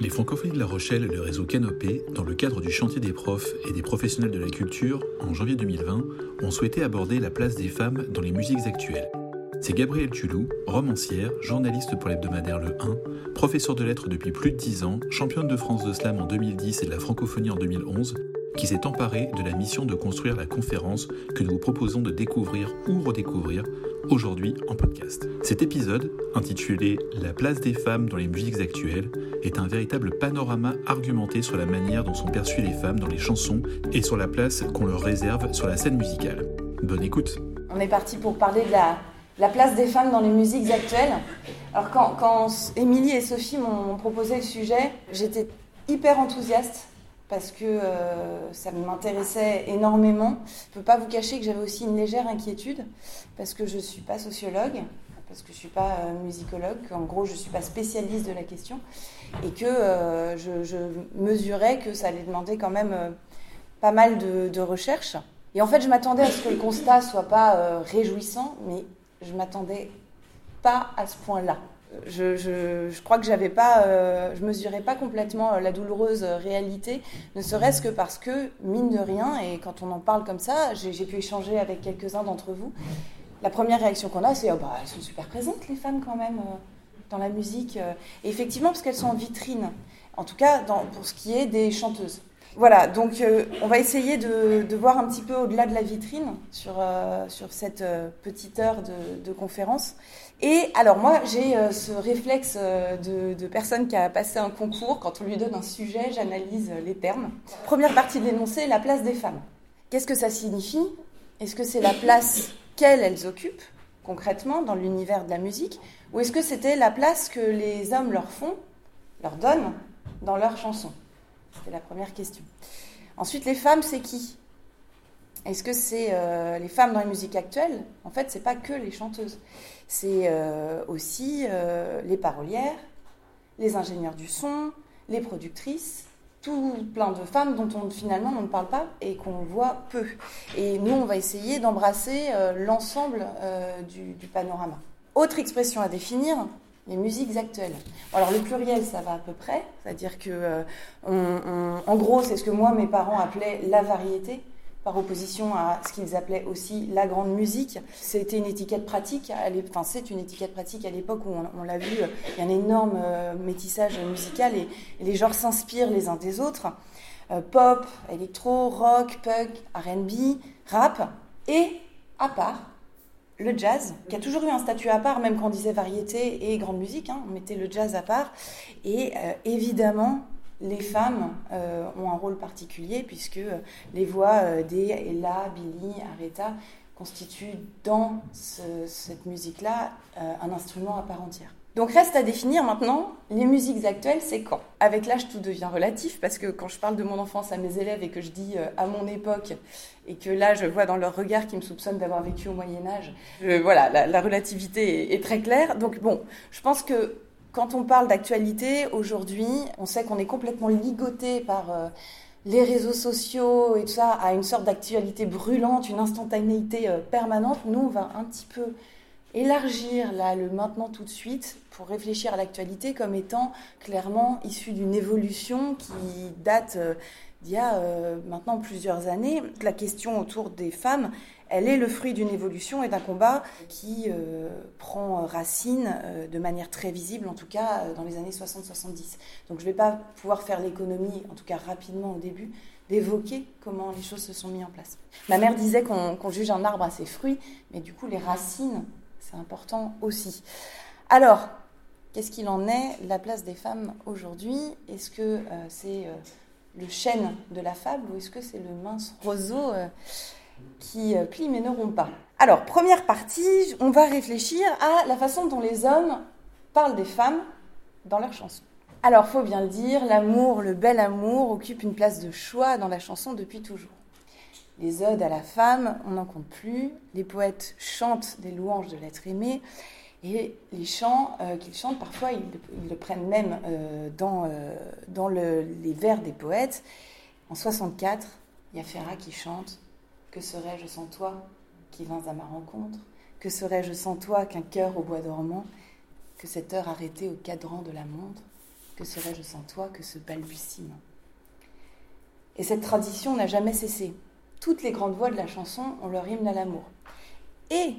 Les Francophonies de La Rochelle et le réseau Canopé, dans le cadre du chantier des profs et des professionnels de la culture, en janvier 2020, ont souhaité aborder la place des femmes dans les musiques actuelles. C'est Gabrielle Tulou, romancière, journaliste pour l'hebdomadaire Le 1, professeure de lettres depuis plus de 10 ans, championne de France de slam en 2010 et de la francophonie en 2011, qui s'est emparée de la mission de construire la conférence que nous vous proposons de découvrir ou redécouvrir aujourd'hui en podcast. Cet épisode, intitulé La place des femmes dans les musiques actuelles, est un véritable panorama argumenté sur la manière dont sont perçues les femmes dans les chansons et sur la place qu'on leur réserve sur la scène musicale. Bonne écoute On est parti pour parler de la, la place des femmes dans les musiques actuelles. Alors quand Émilie et Sophie m'ont proposé le sujet, j'étais hyper enthousiaste parce que euh, ça m'intéressait énormément. Je ne peux pas vous cacher que j'avais aussi une légère inquiétude parce que je ne suis pas sociologue, parce que je ne suis pas euh, musicologue, en gros je ne suis pas spécialiste de la question et que euh, je, mesurais que ça allait demander quand même pas mal de, de recherches. Et en fait je m'attendais à ce que le constat soit pas réjouissant, mais je m'attendais pas à ce point-là. Je, crois que j'avais pas, euh, je mesurais pas complètement euh, la douloureuse réalité, ne serait-ce que parce que mine de rien, et quand on en parle comme ça, j'ai pu échanger avec quelques-uns d'entre vous. La première réaction qu'on a, c'est oh bah elles sont super présentes les femmes quand même euh, dans la musique. Et effectivement parce qu'elles sont en vitrine, en tout cas pour ce qui est des chanteuses. Voilà, donc euh, on va essayer de, voir un petit peu au-delà de la vitrine sur, euh, cette euh, petite heure de, conférence. Et alors moi, j'ai ce réflexe de, personne qui a passé un concours. Quand on lui donne un sujet, j'analyse les termes. Première partie de l'énoncé, la place des femmes. Qu'est-ce que ça signifie? Est-ce que c'est la place qu'elles, elles occupent concrètement dans l'univers de la musique? Ou est-ce que c'était la place que les hommes leur font, leur donnent dans leurs chansons? C'est la première question. Ensuite, les femmes, c'est qui? Est-ce que c'est euh, les femmes dans les musiques actuelles? En fait, c'est pas que les chanteuses. C'est euh, aussi euh, les parolières, les ingénieurs du son, les productrices, tout plein de femmes dont on finalement on ne parle pas et qu'on voit peu. Et nous, on va essayer d'embrasser l'ensemble du panorama. Autre expression à définir, les musiques actuelles. Alors le pluriel, ça va à peu près, c'est-à-dire que, euh, en gros, c'est ce que moi mes parents appelaient la variété, par opposition à ce qu'ils appelaient aussi la grande musique. C'était une étiquette pratique, enfin c'est une étiquette pratique à l'époque où on, l'a vu, il y a un énorme euh, métissage musical et, les genres s'inspirent les uns des autres. Euh, pop, électro, rock, punk, R&B, rap, et à part le jazz, qui a toujours eu un statut à part, même quand on disait variété et grande musique, hein, on mettait le jazz à part. Et euh, évidemment, les femmes euh, ont un rôle particulier, puisque les voix euh, des Ella, Billy, Aretha constituent dans ce, cette musique-là euh, un instrument à part entière. Donc reste à définir maintenant les musiques actuelles, c'est quand? Avec l'âge, tout devient relatif parce que quand je parle de mon enfance à mes élèves et que je dis euh, à mon époque et que là je vois dans leur regard qu'ils me soupçonnent d'avoir vécu au Moyen Âge, je, voilà, la, la relativité est, très claire. Donc bon, je pense que quand on parle d'actualité aujourd'hui, on sait qu'on est complètement ligoté par euh, les réseaux sociaux et tout ça à une sorte d'actualité brûlante, une instantanéité euh, permanente. Nous, on va un petit peu élargir le maintenant tout de suite pour réfléchir à l'actualité comme étant clairement issue d'une évolution qui date euh, d'il y a euh, maintenant plusieurs années. La question autour des femmes, elle est le fruit d'une évolution et d'un combat qui euh, prend racine de manière très visible, en tout cas dans les années 60-70. Donc je ne vais pas pouvoir faire l'économie, en tout cas rapidement au début, d'évoquer comment les choses se sont mises en place. Ma mère disait qu'on qu juge un arbre à ses fruits, mais du coup les racines, c'est important aussi. Alors, qu'est-ce qu'il en est la place des femmes aujourd'hui? Est-ce que euh, c'est euh, le chêne de la fable ou est-ce que c'est le mince roseau euh, qui plie mais ne rompt pas? Alors, première partie, on va réfléchir à la façon dont les hommes parlent des femmes dans leurs chansons. Alors, faut bien le dire, l'amour, le bel amour, occupe une place de choix dans la chanson depuis toujours. Les odes à la femme, on n'en compte plus. Les poètes chantent des louanges de l'être aimé. Et les chants euh, qu'ils chantent, parfois, ils, le prennent même euh, dans, euh, les vers des poètes. En 64, il y a Ferrat qui chante Que serais-je sans toi qui vins à ma rencontre? Que serais-je sans toi qu'un cœur au bois dormant? Que cette heure arrêtée au cadran de la montre? Que serais-je sans toi que ce balbutiement? Et cette tradition n'a jamais cessé. Toutes les grandes voix de la chanson ont leur hymne à l'amour. Et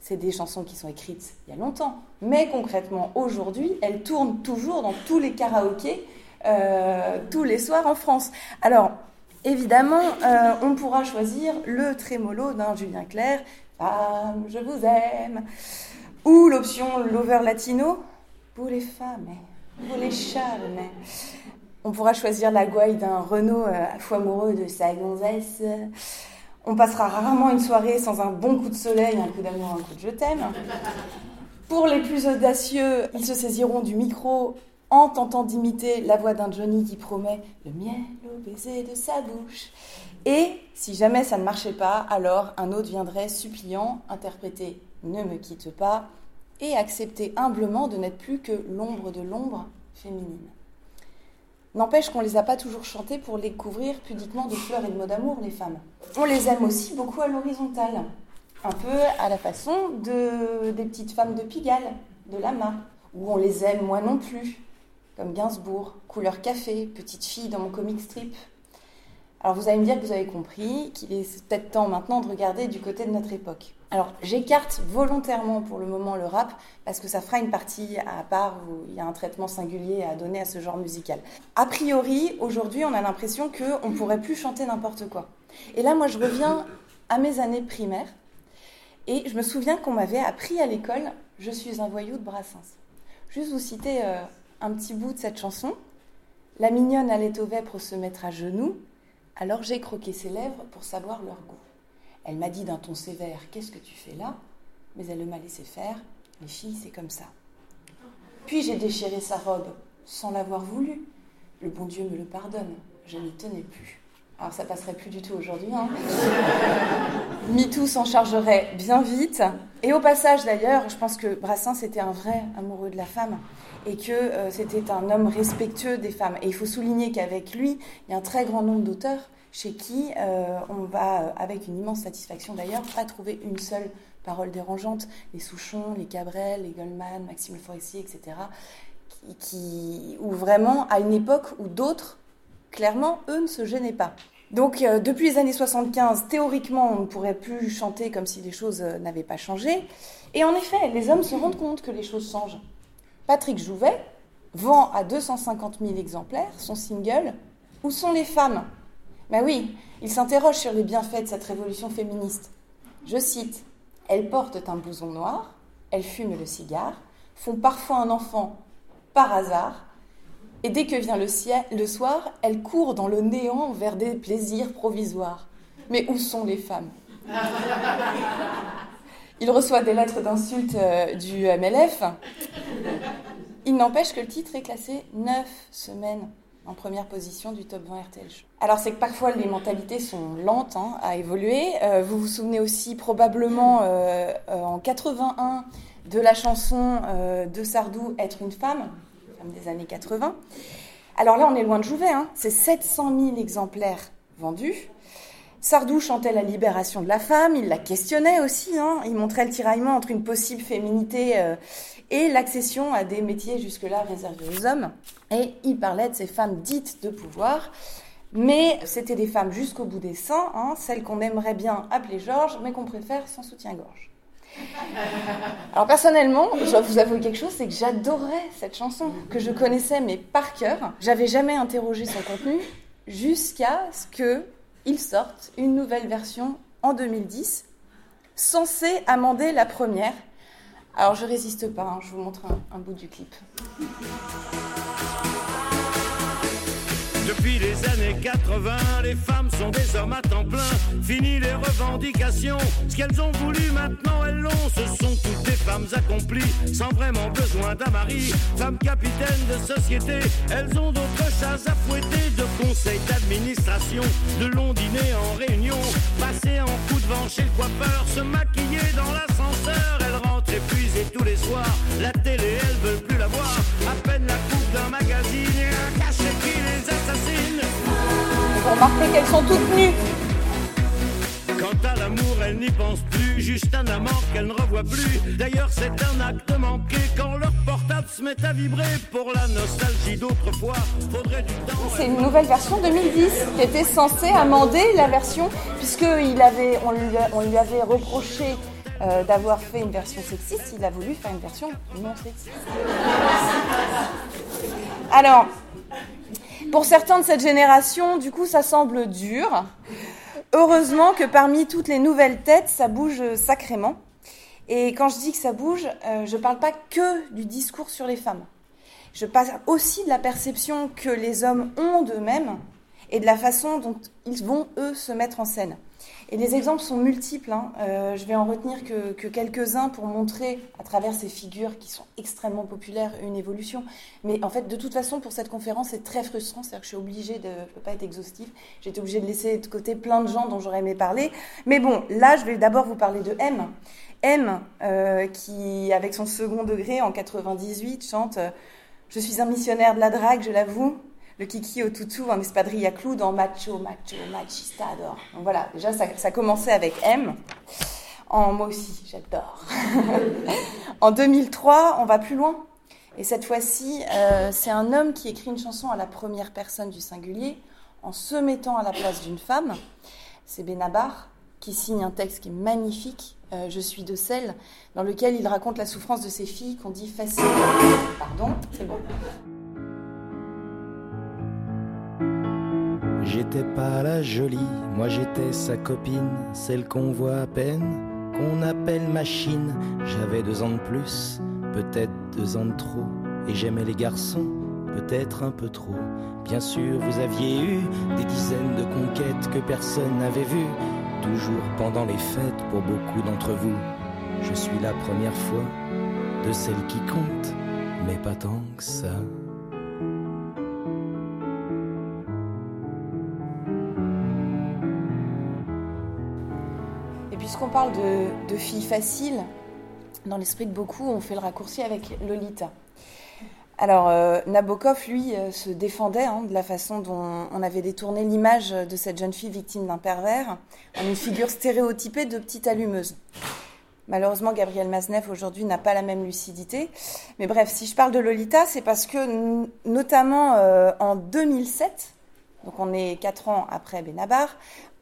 c'est des chansons qui sont écrites il y a longtemps, mais concrètement aujourd'hui, elles tournent toujours dans tous les karaokés euh, tous les soirs en France. Alors, évidemment, euh, on pourra choisir le trémolo d'un Julien Clerc, Femme, je vous aime, ou l'option Lover Latino, pour les femmes, pour les charmes. On pourra choisir la gouaille d'un Renault euh, fou amoureux de sa gonzesse. On passera rarement une soirée sans un bon coup de soleil, un coup d'amour, un coup de je t'aime. Pour les plus audacieux, ils se saisiront du micro en tentant d'imiter la voix d'un Johnny qui promet le miel au baiser de sa bouche. Et si jamais ça ne marchait pas, alors un autre viendrait suppliant interpréter Ne me quitte pas et accepter humblement de n'être plus que l'ombre de l'ombre féminine. N'empêche qu'on les a pas toujours chantés pour les couvrir pudiquement de fleurs et de mots d'amour, les femmes. On les aime aussi beaucoup à l'horizontale, un peu à la façon de, des petites femmes de Pigalle, de Lama, où on les aime moi non plus, comme Gainsbourg, couleur café, petite fille dans mon comic strip. Alors vous allez me dire que vous avez compris qu'il est peut-être temps maintenant de regarder du côté de notre époque. Alors j'écarte volontairement pour le moment le rap parce que ça fera une partie à part où il y a un traitement singulier à donner à ce genre musical. A priori, aujourd'hui, on a l'impression qu'on ne pourrait plus chanter n'importe quoi. Et là, moi, je reviens à mes années primaires et je me souviens qu'on m'avait appris à l'école Je suis un voyou de Brassens. Juste vous citer euh, un petit bout de cette chanson. La mignonne allait au vêpres se mettre à genoux, alors j'ai croqué ses lèvres pour savoir leur goût. Elle m'a dit d'un ton sévère Qu'est-ce que tu fais là? Mais elle m'a laissé faire. Les filles, c'est comme ça. Puis j'ai déchiré sa robe, sans l'avoir voulu. Le bon Dieu me le pardonne, je n'y tenais plus. Alors ça passerait plus du tout aujourd'hui. Hein MeToo s'en chargerait bien vite. Et au passage d'ailleurs, je pense que Brassens était un vrai amoureux de la femme et que euh, c'était un homme respectueux des femmes. Et il faut souligner qu'avec lui, il y a un très grand nombre d'auteurs chez qui euh, on va, euh, avec une immense satisfaction d'ailleurs, pas trouver une seule parole dérangeante. Les Souchon, les Cabrel, les Goldman, Maxime Le Forestier, etc. Ou vraiment à une époque où d'autres, clairement, eux ne se gênaient pas. Donc depuis les années 75, théoriquement, on ne pourrait plus chanter comme si les choses n'avaient pas changé. Et en effet, les hommes se rendent compte que les choses changent. Patrick Jouvet vend à 250 000 exemplaires son single Où sont les femmes? Ben oui, il s'interroge sur les bienfaits de cette révolution féministe. Je cite Elles portent un blouson noir, elles fument le cigare, font parfois un enfant par hasard, et dès que vient le, le soir, elles courent dans le néant vers des plaisirs provisoires. Mais où sont les femmes? Il reçoit des lettres d'insultes euh, du MLF. Il n'empêche que le titre est classé 9 semaines en première position du top 20 RTL Alors c'est que parfois les mentalités sont lentes hein, à évoluer. Euh, vous vous souvenez aussi probablement euh, en 81 de la chanson de Sardou Être une femme, femme des années 80. Alors là on est loin de Jouvet, hein. c'est 700 000 exemplaires vendus. Sardou chantait la libération de la femme, il la questionnait aussi, hein. il montrait le tiraillement entre une possible féminité euh, et l'accession à des métiers jusque-là réservés aux hommes. Et il parlait de ces femmes dites de pouvoir, mais c'était des femmes jusqu'au bout des seins, hein, celles qu'on aimerait bien appeler Georges, mais qu'on préfère sans soutien-gorge. Alors personnellement, je dois vous avouer quelque chose, c'est que j'adorais cette chanson, que je connaissais mais par cœur. J'avais jamais interrogé son contenu jusqu'à ce que ils sortent une nouvelle version en 2010, censée amender la première. Alors je résiste pas, hein, je vous montre un bout du clip. Depuis les années 80, les femmes sont des hommes à temps plein. Fini les revendications, ce qu'elles ont voulu maintenant elles l'ont. Ce sont toutes des femmes accomplies, sans vraiment besoin d'un mari. Femmes capitaines de société, elles ont d'autres chats à fouetter. De conseils d'administration, de longs dîners en réunion. Passer en coup de vent chez le coiffeur, se maquiller dans l'ascenseur. Elles rentrent épuisées tous les soirs. La télé, elles veulent plus la voir. À peine la coupe d'un magazine et un cachet Vous remarquez qu'elles sont toutes nues. Quant à la l'amour, elle n'y pense plus. Juste un amant qu'elle ne revoit plus. D'ailleurs, c'est un acte manqué quand leur portable se met à vibrer. Pour la nostalgie d'autrefois, faudrait du temps. C'est une nouvelle version 2010 qui était censée amender la version, puisqu'il avait, on lui, on lui avait reproché euh, d'avoir fait une version sexiste, il a voulu faire une version non sexiste. Alors, pour certains de cette génération, du coup, ça semble dur. Heureusement que parmi toutes les nouvelles têtes, ça bouge sacrément. Et quand je dis que ça bouge, euh, je ne parle pas que du discours sur les femmes. Je parle aussi de la perception que les hommes ont d'eux-mêmes et de la façon dont ils vont, eux, se mettre en scène. Et les exemples sont multiples. Hein. Euh, je vais en retenir que, quelques-uns pour montrer, à travers ces figures qui sont extrêmement populaires, une évolution. Mais en fait, de toute façon, pour cette conférence, c'est très frustrant. C'est-à-dire que je suis obligée de. Je peux pas être exhaustive. J'ai été obligée de laisser de côté plein de gens dont j'aurais aimé parler. Mais bon, là, je vais d'abord vous parler de M. M, euh, qui, avec son second degré en 98, chante euh, Je suis un missionnaire de la drague, je l'avoue le kiki au toutou en espadrille à clous dans Macho, Macho, Machistador. Donc voilà, déjà ça, ça commençait avec M. En moi aussi, j'adore. en 2003, on va plus loin. Et cette fois-ci, euh, c'est un homme qui écrit une chanson à la première personne du singulier en se mettant à la place d'une femme. C'est Benabar qui signe un texte qui est magnifique, euh, Je suis de celle, dans lequel il raconte la souffrance de ses filles qu'on dit facile. Pardon, c'est bon. J'étais pas la jolie, moi j'étais sa copine, celle qu'on voit à peine, qu'on appelle machine. J'avais deux ans de plus, peut-être deux ans de trop, et j'aimais les garçons, peut-être un peu trop. Bien sûr, vous aviez eu des dizaines de conquêtes que personne n'avait vues, toujours pendant les fêtes pour beaucoup d'entre vous. Je suis la première fois de celle qui compte, mais pas tant que ça. Puisqu'on parle de, filles faciles, dans l'esprit de beaucoup, on fait le raccourci avec Lolita. Alors, euh, Nabokov, lui, euh, se défendait hein, de la façon dont on avait détourné l'image de cette jeune fille victime d'un pervers en une figure stéréotypée de petite allumeuse. Malheureusement, Gabriel Maznev aujourd'hui n'a pas la même lucidité. Mais bref, si je parle de Lolita, c'est parce que, notamment euh, en 2007, donc on est quatre ans après Benabar,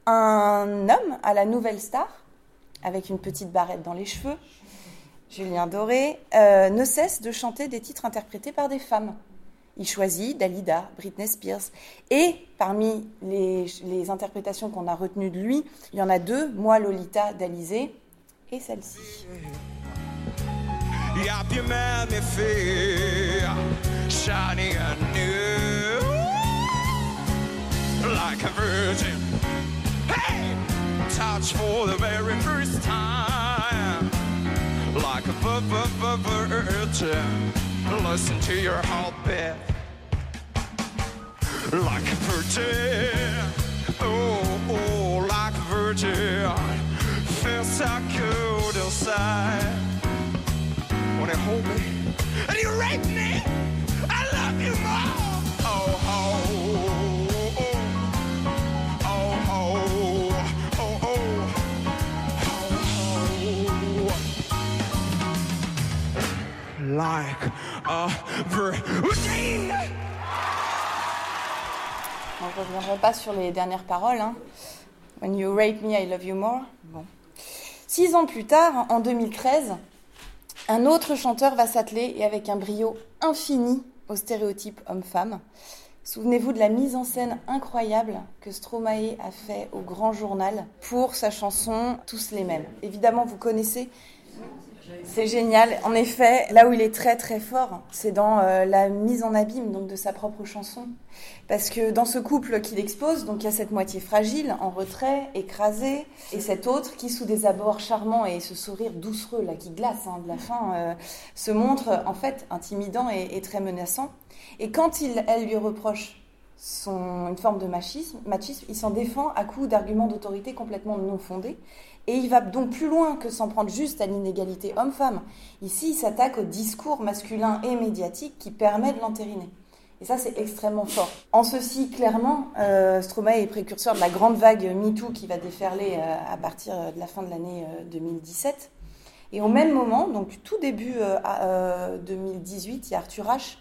un homme à la nouvelle star, avec une petite barrette dans les cheveux, Julien Doré, euh, ne cesse de chanter des titres interprétés par des femmes. Il choisit Dalida, Britney Spears. Et parmi les, interprétations qu'on a retenues de lui, il y en a deux, Moi Lolita d'Alizé. Et celle-ci. Touch for the very first time. Like a virgin, listen to your heartbeat. Like a virgin, oh, oh, like a virgin. Feels so good inside. Wanna hold me? And you rape me? Like je ne reviendrai pas sur les dernières paroles. Hein. When you rape me, I love you more. Bon. Six ans plus tard, en 2013, un autre chanteur va s'atteler et avec un brio infini au stéréotype homme-femme. Souvenez-vous de la mise en scène incroyable que Stromae a fait au Grand Journal pour sa chanson Tous les mêmes. Évidemment, vous connaissez c'est génial. En effet, là où il est très très fort, c'est dans euh, la mise en abîme donc de sa propre chanson. Parce que dans ce couple qu'il expose, donc il y a cette moitié fragile, en retrait, écrasée, et cet autre qui, sous des abords charmants et ce sourire doucereux là qui glace hein, de la fin, euh, se montre en fait intimidant et, très menaçant. Et quand il, elle lui reproche son, une forme de machisme, machisme il s'en défend à coups d'arguments d'autorité complètement non fondés. Et il va donc plus loin que s'en prendre juste à l'inégalité homme-femme. Ici, il s'attaque au discours masculin et médiatique qui permet de l'entériner. Et ça, c'est extrêmement fort. En ceci, clairement, euh, Stromae est précurseur de la grande vague MeToo qui va déferler euh, à partir de la fin de l'année 2017. Et au même moment, donc tout début 2018, il y a Arthur H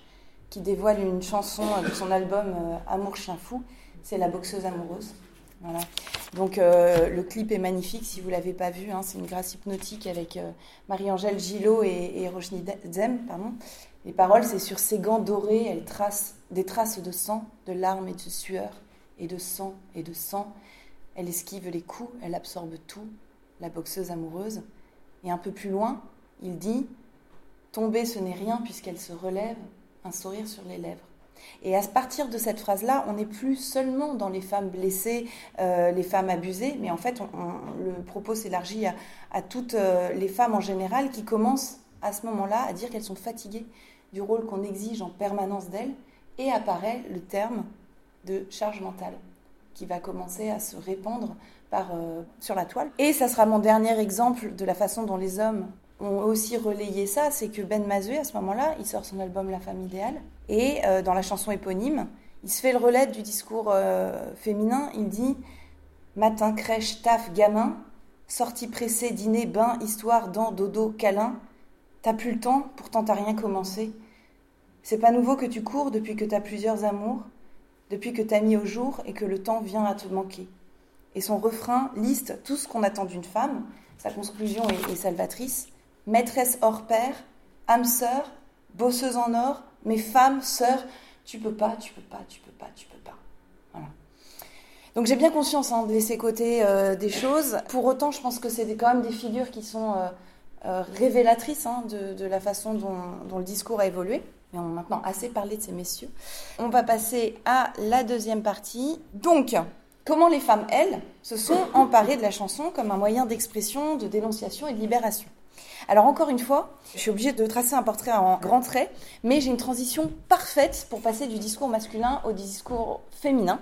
qui dévoile une chanson de son album Amour chien fou. C'est La boxeuse amoureuse. Donc euh, le clip est magnifique si vous l'avez pas vu. Hein, c'est une grâce hypnotique avec euh, Marie-Angèle Gillot et, et Zem. Les paroles, c'est sur ses gants dorés, elle trace des traces de sang, de larmes et de sueur, et de sang et de sang. Elle esquive les coups, elle absorbe tout, la boxeuse amoureuse. Et un peu plus loin, il dit Tomber, ce n'est rien puisqu'elle se relève, un sourire sur les lèvres. Et à partir de cette phrase-là, on n'est plus seulement dans les femmes blessées, euh, les femmes abusées, mais en fait, le propos s'élargit à, toutes euh, les femmes en général qui commencent à ce moment-là à dire qu'elles sont fatiguées du rôle qu'on exige en permanence d'elles, et apparaît le terme de charge mentale qui va commencer à se répandre euh, sur la toile. Et ça sera mon dernier exemple de la façon dont les hommes ont aussi relayé ça, c'est que Ben Mazoué, à ce moment-là, il sort son album La femme idéale, et euh, dans la chanson éponyme, il se fait le relais du discours euh, féminin, il dit Matin, crèche, taf, gamin, sortie pressée, dîner, bain, histoire, dents, dodo, câlin, t'as plus le temps, pourtant t'as rien commencé. C'est pas nouveau que tu cours depuis que t'as plusieurs amours, depuis que t'as mis au jour et que le temps vient à te manquer. Et son refrain liste tout ce qu'on attend d'une femme, sa conclusion est salvatrice maîtresse hors pair, âme sœur, bosseuse en or, mais femme, sœur, tu peux pas, tu peux pas, tu peux pas, tu peux pas. Voilà. Donc j'ai bien conscience hein, de laisser côté euh, des choses. Pour autant, je pense que c'est quand même des figures qui sont euh, euh, révélatrices hein, de, la façon dont, dont, le discours a évolué. Mais on a maintenant assez parlé de ces messieurs. On va passer à la deuxième partie. Donc, comment les femmes, elles, se sont emparées de la chanson comme un moyen d'expression, de dénonciation et de libération? Alors encore une fois, je suis obligée de tracer un portrait en grands traits, mais j'ai une transition parfaite pour passer du discours masculin au discours féminin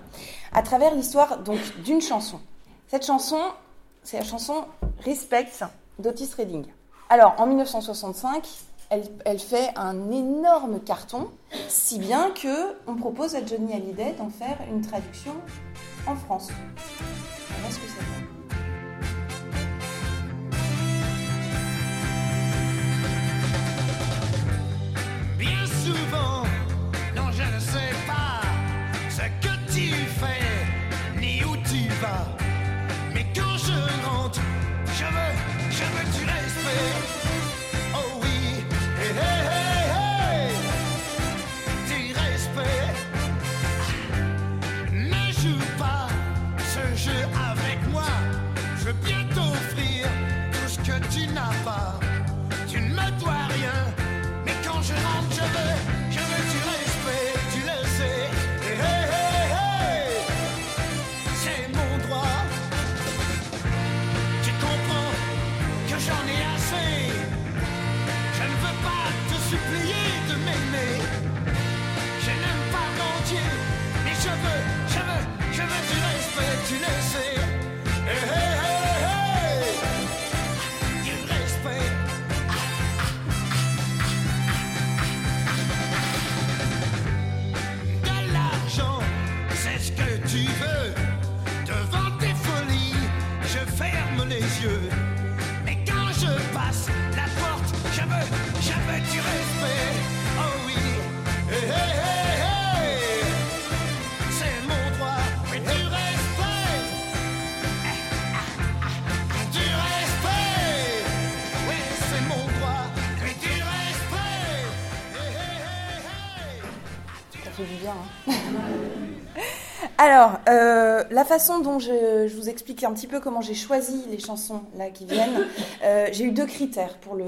à travers l'histoire donc d'une chanson. Cette chanson, c'est la chanson Respect d'Otis Redding. Alors en 1965, elle, fait un énorme carton, si bien que on propose à Johnny Hallyday d'en faire une traduction en France. Hein alors, euh, la façon dont je, vous explique un petit peu comment j'ai choisi les chansons là qui viennent, euh, j'ai eu deux critères pour, le,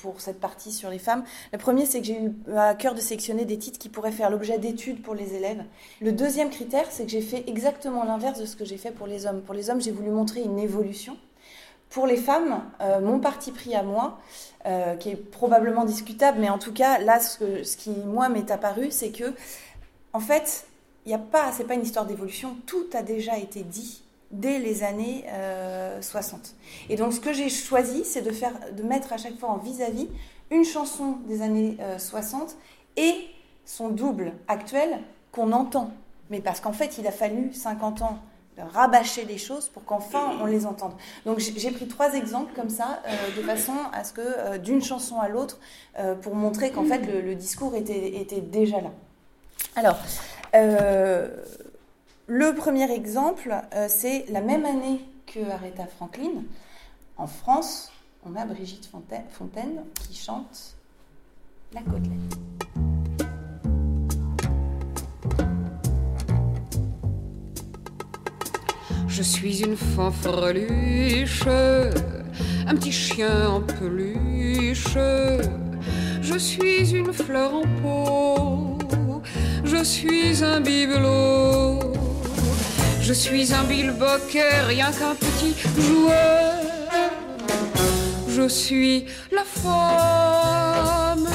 pour cette partie sur les femmes. Le premier, c'est que j'ai eu à cœur de sélectionner des titres qui pourraient faire l'objet d'études pour les élèves. Le deuxième critère, c'est que j'ai fait exactement l'inverse de ce que j'ai fait pour les hommes. Pour les hommes, j'ai voulu montrer une évolution. Pour les femmes, euh, mon parti pris à moi, qui est probablement discutable, mais en tout cas, là, ce, ce qui, moi, m'est apparu, c'est que, en fait, il n'y a pas, c'est pas une histoire d'évolution, tout a déjà été dit dès les années 60. Euh, et donc ce que j'ai choisi, c'est de faire, de mettre à chaque fois en vis-à-vis une chanson des années 60 euh, et son double actuel qu'on entend. Mais parce qu'en fait, il a fallu 50 ans de rabâcher les choses pour qu'enfin on les entende. Donc j'ai pris trois exemples comme ça, euh, de façon à ce que euh, d'une chanson à l'autre, euh, pour montrer qu'en fait le, discours était, déjà là. Alors, le premier exemple, c'est la même année que Aretha Franklin. En France, on a Brigitte Fontaine qui chante La côtelette. Je suis une fanfreluche, un petit chien en peluche. Je suis une fleur en pot, je suis un bibelot. Je suis un bilboquet, rien qu'un petit joueur. Je suis la femme.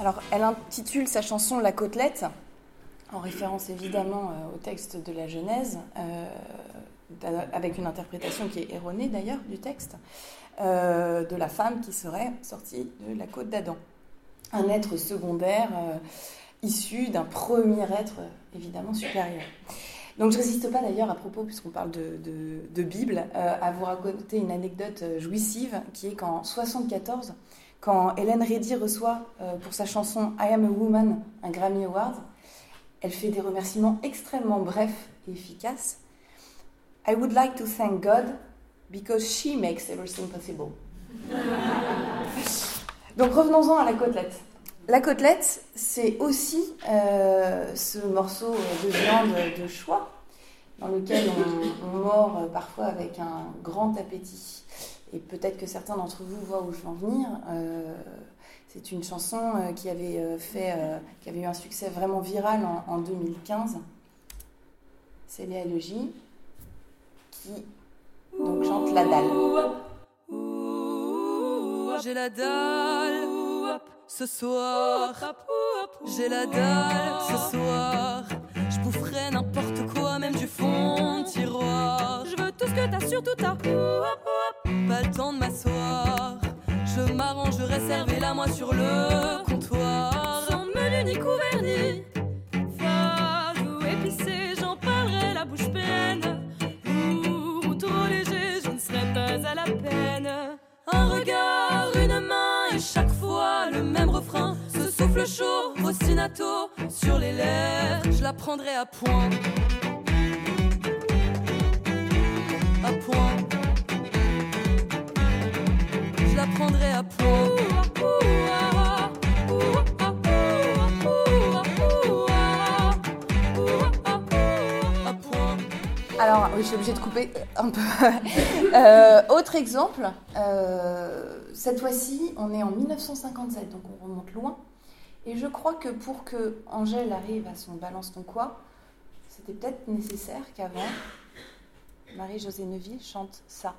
Alors, elle intitule sa chanson La côtelette en référence évidemment euh, au texte de la Genèse, euh, avec une interprétation qui est erronée d'ailleurs du texte, euh, de la femme qui serait sortie de la côte d'Adam. Un être secondaire issu d'un premier être évidemment supérieur. Donc je ne résiste pas d'ailleurs à propos, puisqu'on parle de, Bible, à vous raconter une anecdote jouissive qui est qu'en 74, quand Hélène Reddy reçoit pour sa chanson I Am a Woman un Grammy Award, elle fait des remerciements extrêmement brefs et efficaces. I would like to thank God because she makes everything possible. Donc revenons-en à la côtelette. La côtelette, c'est aussi euh, ce morceau de viande de choix dans lequel on, mord parfois avec un grand appétit. Et peut-être que certains d'entre vous voient où je veux en venir. Euh, c'est une chanson euh, qui avait, euh, fait, euh, eu un succès vraiment viral en, 2015. C'est Léa Logie qui chante La Dalle. J'ai la dalle ce soir. J'ai la dalle ce soir. Je boufferai n'importe quoi, même du fond de tiroir. Je veux tout ce que t'as, surtout t'as. Pas le temps de m'asseoir. Je m'arrangerai, servez-la moi sur le comptoir. Sans menu ni couvert ni phare ou épicé, j'en parlerai la bouche pleine. Ou, trop léger, je ne serai pas à la peine. Regard, une main et chaque fois le même refrain. Ce souffle chaud, ostinato sur les lèvres, je la prendrai à point. À point la prendrai à point. Alors, oui, je suis obligée de couper un peu. Euh, autre exemple, euh, cette fois-ci, on est en 1957, donc on remonte loin. Et je crois que pour que Angèle arrive à son balance ton quoi, c'était peut-être nécessaire qu'avant, Marie-Josée Neuville chante ça.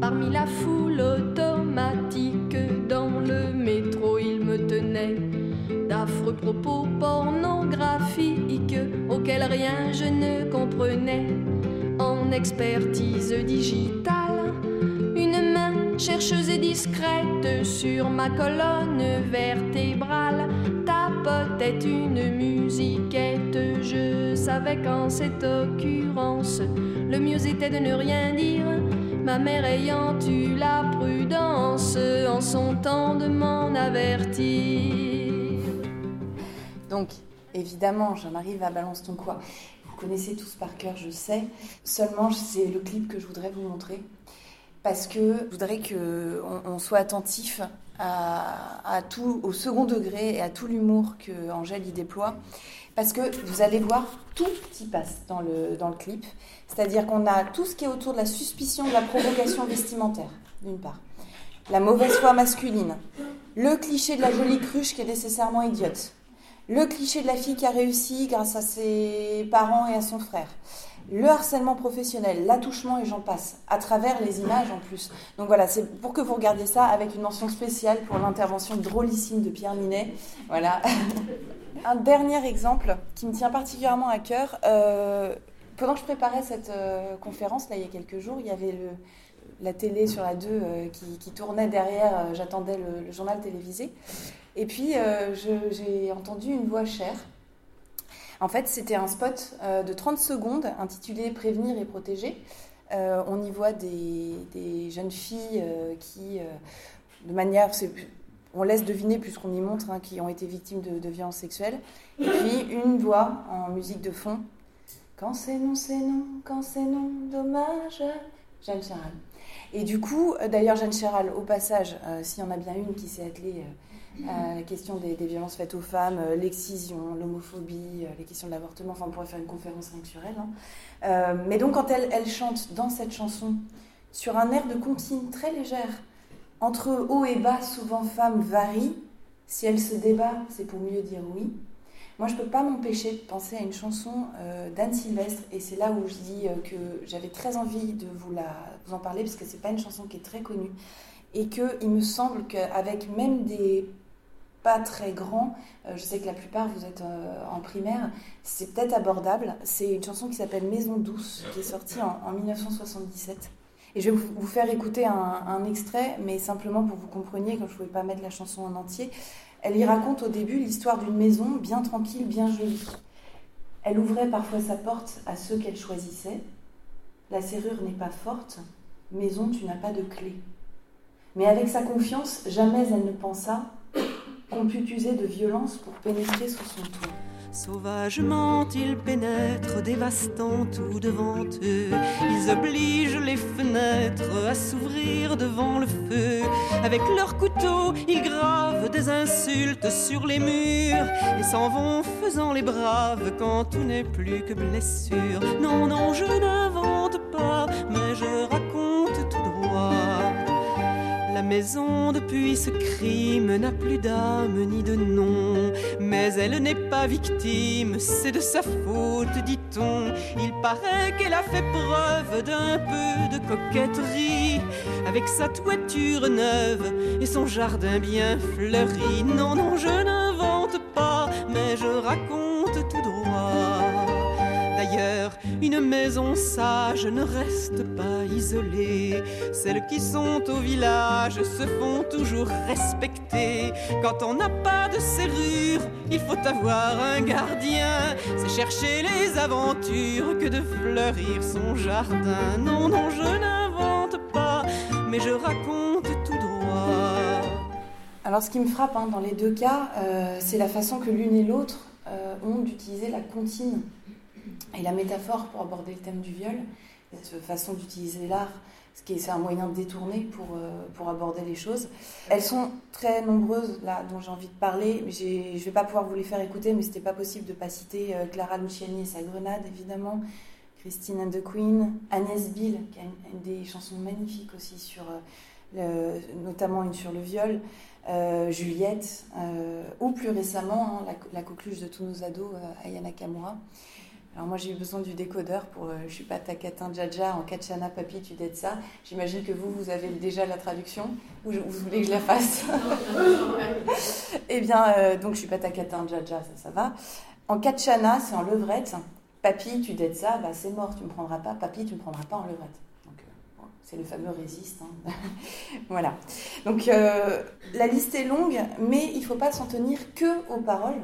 Parmi la foule automatique dans le métro, d'affreux propos pornographiques auxquels rien je ne comprenais. En expertise digitale, une main chercheuse et discrète sur ma colonne vertébrale tapotait une musiquette. Je savais qu'en cette occurrence, le mieux était de ne rien dire ma mère ayant eu la prudence en son temps de m'en avertir. Donc, évidemment, j'en arrive à Balance ton quoi. Vous connaissez tous par cœur, je sais. Seulement, c'est le clip que je voudrais vous montrer. Parce que je voudrais qu'on on soit attentif à, tout, au second degré et à tout l'humour que Angèle y déploie parce que vous allez voir, tout y passe dans le, dans le clip. C'est-à-dire qu'on a tout ce qui est autour de la suspicion de la provocation vestimentaire, d'une part. La mauvaise foi masculine. Le cliché de la jolie cruche qui est nécessairement idiote. Le cliché de la fille qui a réussi grâce à ses parents et à son frère. Le harcèlement professionnel, l'attouchement et j'en passe, à travers les images en plus. Donc voilà, c'est pour que vous regardiez ça avec une mention spéciale pour l'intervention drôlissime de Pierre Minet. Voilà. Un dernier exemple qui me tient particulièrement à cœur. Euh, pendant que je préparais cette conférence, là, il y a quelques jours, il y avait la télé sur la 2 qui, tournait derrière, j'attendais le, journal télévisé. Et puis, j'ai entendu une voix chère. En fait, c'était un spot de 30 secondes intitulé Prévenir et protéger. on y voit des, jeunes filles qui, de manière, on laisse deviner plus qu'on y montre, hein, qui ont été victimes de, violences sexuelles. Et puis une voix en musique de fond. Quand c'est non, c'est non, quand c'est non, dommage. Jeanne Chéral. Et du coup, euh, d'ailleurs, Jeanne Chéral, au passage, euh, s'il y en a bien une qui s'est attelée euh, à la question des, violences faites aux femmes, l'excision, l'homophobie, les questions de l'avortement, enfin, on pourrait faire une conférence rien sur elle. Hein. mais donc, quand elle, elle chante dans cette chanson, sur un air de comptine très légère, entre haut et bas, souvent femme varie. Si elle se débat, c'est pour mieux dire oui. Moi, je ne peux pas m'empêcher de penser à une chanson euh, d'Anne Sylvestre, et c'est là où je dis euh, que j'avais très envie de vous, la, vous en parler, parce que c'est pas une chanson qui est très connue, et qu'il me semble qu'avec même des pas très grands, euh, je sais que la plupart vous êtes en primaire, c'est peut-être abordable. C'est une chanson qui s'appelle Maison douce, qui est sortie en, en 1977. Et je vais vous faire écouter un, extrait, mais simplement pour que vous compreniez, comme je ne pouvais pas mettre la chanson en entier. Elle y raconte au début l'histoire d'une maison bien tranquille, bien jolie. Elle ouvrait parfois sa porte à ceux qu'elle choisissait. La serrure n'est pas forte. Maison, tu n'as pas de clé. Mais avec sa confiance, jamais elle ne pensa qu'on pût user de violence pour pénétrer sous son toit. Sauvagement ils pénètrent, dévastant tout devant eux. Ils obligent les fenêtres à s'ouvrir devant le feu. Avec leurs couteaux, ils gravent des insultes sur les murs et s'en vont faisant les braves quand tout n'est plus que blessure. Non, non, je n'invente pas, mais je raconte. La maison depuis ce crime n'a plus d'âme ni de nom, mais elle n'est pas victime, c'est de sa faute, dit-on. Il paraît qu'elle a fait preuve d'un peu de coquetterie, avec sa toiture neuve et son jardin bien fleuri. Non, non, je n'invente pas, mais je raconte une maison sage ne reste pas isolée. Celles qui sont au village se font toujours respecter. Quand on n'a pas de serrure, il faut avoir un gardien. C'est chercher les aventures que de fleurir son jardin. Non, non, je n'invente pas, mais je raconte tout droit. Alors ce qui me frappe hein, dans les deux cas, euh, c'est la façon que l'une et l'autre euh, ont d'utiliser la comptine et la métaphore pour aborder le thème du viol, cette façon d'utiliser l'art, ce qui est, un moyen de détourner pour, euh, pour aborder les choses. Elles sont très nombreuses, là, dont j'ai envie de parler. Je ne vais pas pouvoir vous les faire écouter, mais c'était pas possible de ne pas citer euh, Clara Luciani et sa grenade, évidemment. Christine and the Queen, Agnès Bill, qui a des chansons magnifiques aussi, sur, euh, notamment une sur le viol. Juliette, ou plus récemment, hein, la, la, coqueluche de tous nos ados, Ayana Kamura. Alors moi j'ai eu besoin du décodeur pour euh, Je suis pas Takatin Jaja en Kachana Papi tu de ça. J'imagine que vous, vous avez déjà la traduction ou vous voulez que je la fasse? Eh bien, euh, donc je suis pas Takatin Jaja, ça, ça va. En Kachana, c'est en levrette. Papi, tu de ça, bah, c'est mort, tu me prendras pas. Papi, tu me prendras pas en levrette. Euh, c'est le fameux résiste. Hein. voilà. Donc la liste est longue, mais il faut pas s'en tenir que aux paroles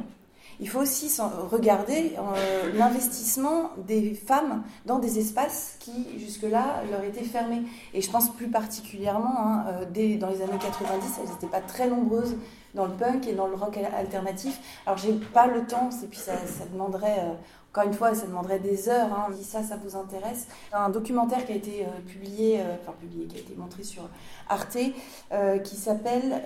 il faut aussi regarder euh, l'investissement des femmes dans des espaces qui jusque-là leur étaient fermés. Et je pense plus particulièrement, hein, euh, dans les années 90, elles n'étaient pas très nombreuses dans le punk et dans le rock alternatif. Alors j'ai pas le temps, et puis ça, demanderait euh, encore une fois, ça demanderait des heures. Hein. Si ça, ça vous intéresse, un documentaire qui a été euh, publié, euh, enfin publié, qui a été montré sur Arte, euh, qui s'appelle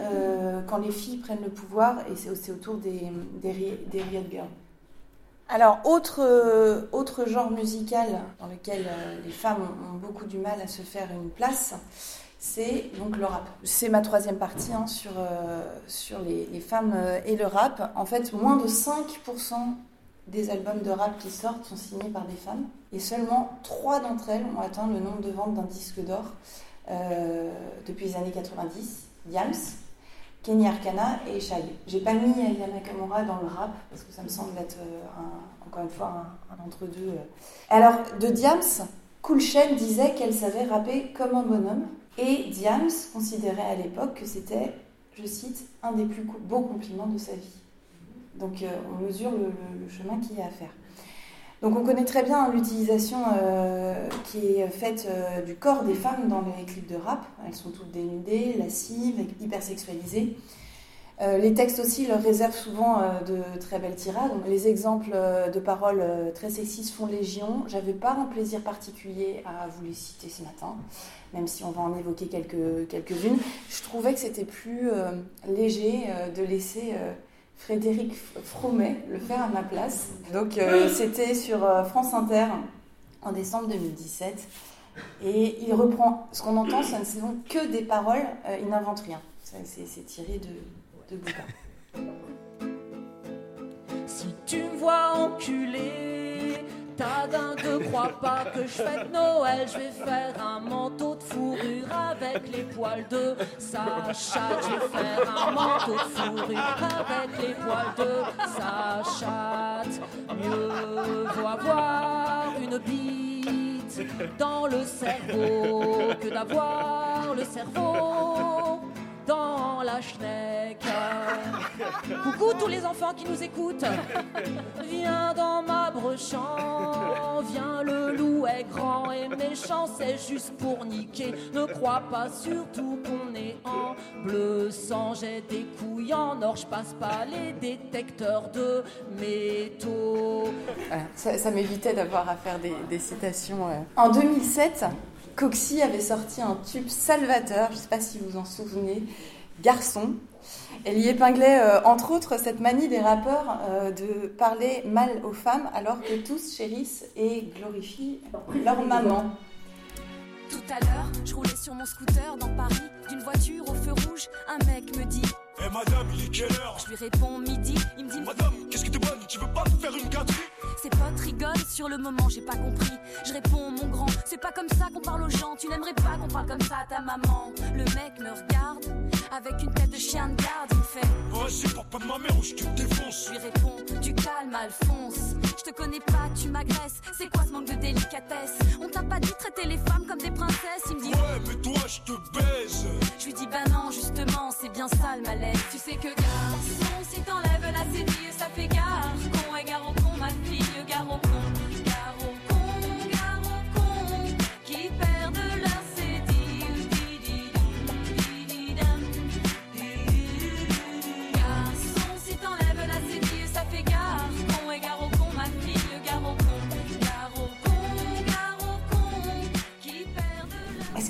Quand les filles prennent le pouvoir, et c'est autour des, des, des Girls. Alors, autre, autre genre musical dans lequel les femmes ont, beaucoup du mal à se faire une place, c'est donc le rap. C'est ma troisième partie hein, sur, sur les, femmes et le rap. En fait, moins de 5% des albums de rap qui sortent sont signés par des femmes et seulement trois d'entre elles ont atteint le nombre de ventes d'un disque d'or euh, depuis les années 90. Yams, Kenny Arcana et Shai. J'ai pas mis Aya Nakamura dans le rap parce que ça me semble être encore une fois un, entre-deux. Alors, de Diams, Cool Chain disait qu'elle savait rapper comme un bonhomme et Diams considérait à l'époque que c'était, je cite, un des plus beaux compliments de sa vie. Donc on mesure le, chemin qu'il y a à faire. Donc on connaît très bien l'utilisation euh, qui est faite euh, du corps des femmes dans les clips de rap. Elles sont toutes dénudées, lascives, hypersexualisées. Euh, les textes aussi leur réservent souvent de très belles tirades. les exemples de paroles très sexistes font légion. J'avais pas un plaisir particulier à vous les citer ce matin, même si on va en évoquer quelques, quelques-unes. Je trouvais que c'était plus léger de laisser Frédéric Fromet le faire à ma place. Donc euh, c'était sur euh, France Inter en décembre 2017. Et il reprend, ce qu'on entend, ce ne sont que des paroles, euh, il n'invente rien. C'est tiré de, de bouquins. Si tu me vois enculé ta ne crois pas que je fête Noël. Je vais faire un manteau de fourrure avec les poils de Sacha. Je vais faire un manteau de fourrure avec les poils de sa chatte. Mieux vaut avoir une bite dans le cerveau que d'avoir le cerveau dans la schneck. Coucou tous les enfants qui nous écoutent. Viens dans ma brochamp, viens le loup est grand et méchant, c'est juste pour niquer. Ne crois pas surtout qu'on est en bleu sang. J'ai des couilles en or, je passe pas les détecteurs de métaux. ça, m'évitait d'avoir à faire des, citations. En 2007, Coxy avait sorti un tube salvateur, je ne sais pas si vous vous en souvenez, Garçon. Elle y épinglait euh, entre autres cette manie des rappeurs euh, de parler mal aux femmes alors que tous chérissent et glorifient leur maman. Tout à l'heure, je roulais sur mon scooter dans Paris, d'une voiture au feu rouge, un mec me dit Eh madame, il est quelle heure? Je lui réponds midi, il me dit Madame, qu'est-ce qui te bonne Tu veux pas faire une gâterie? Ses potes rigolent, sur le moment j'ai pas compris. Je réponds, mon grand, c'est pas comme ça qu'on parle aux gens. Tu n'aimerais pas qu'on parle comme ça à ta maman. Le mec me regarde, avec une tête de chien de garde, il fait Vas-y, de ma mère ou je te défonce. Je lui réponds, tu calmes, Alphonse. Je te connais pas, tu m'agresses. C'est quoi ce manque de délicatesse? On t'a pas dit traiter les femmes comme des princesses Il me dit Ouais, mais toi, je te baise. Je lui dis, bah non, justement, c'est bien ça le malaise. Tu sais que garçon, si t'enlèves la cédille, ça fait gare.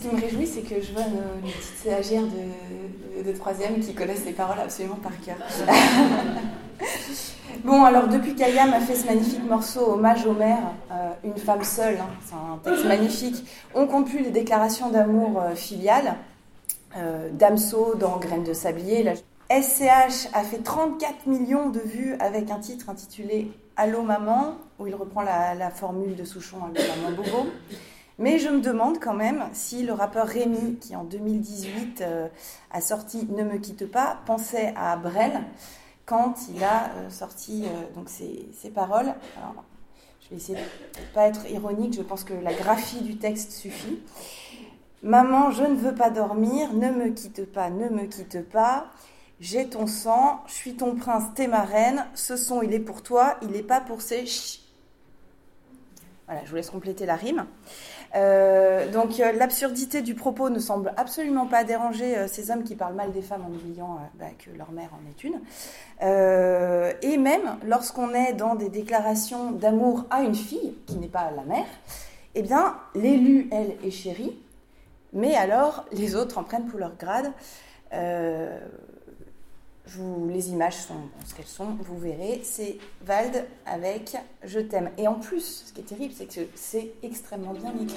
Qui me réjouit, c'est que je vois nos, petites stagiaires de, troisième qui connaissent les paroles absolument par cœur. bon, alors depuis qu'Ayam a fait ce magnifique morceau Hommage aux mères, euh, une femme seule, hein, c'est un texte magnifique, on compte plus les déclarations d'amour euh, filiales. Euh, Damso dans Graines de sablier. SCH a fait 34 millions de vues avec un titre intitulé Allô maman, où il reprend la, la formule de Souchon Allô maman Bobo. Mais je me demande quand même si le rappeur Rémi, qui en 2018 euh, a sorti Ne me quitte pas, pensait à Brel quand il a euh, sorti euh, donc ces, paroles. je vais essayer de ne pas être ironique, je pense que la graphie du texte suffit. Maman, je ne veux pas dormir, ne me quitte pas, ne me quitte pas. J'ai ton sang, je suis ton prince, t'es ma. Ce son, il est pour toi, il n'est pas pour ces Voilà, je vous laisse compléter la rime. Euh, donc euh, l'absurdité du propos ne semble absolument pas déranger euh, ces hommes qui parlent mal des femmes en oubliant bah, que leur mère en est une. et même lorsqu'on est dans des déclarations d'amour à une fille qui n'est pas la mère, eh bien l'élu, elle, est chérie, mais alors les autres en prennent pour leur grade les images sont ce qu'elles sont, vous verrez. C'est Vald avec Je t'aime. Et en plus, ce qui est terrible, c'est que c'est extrêmement bien écrit.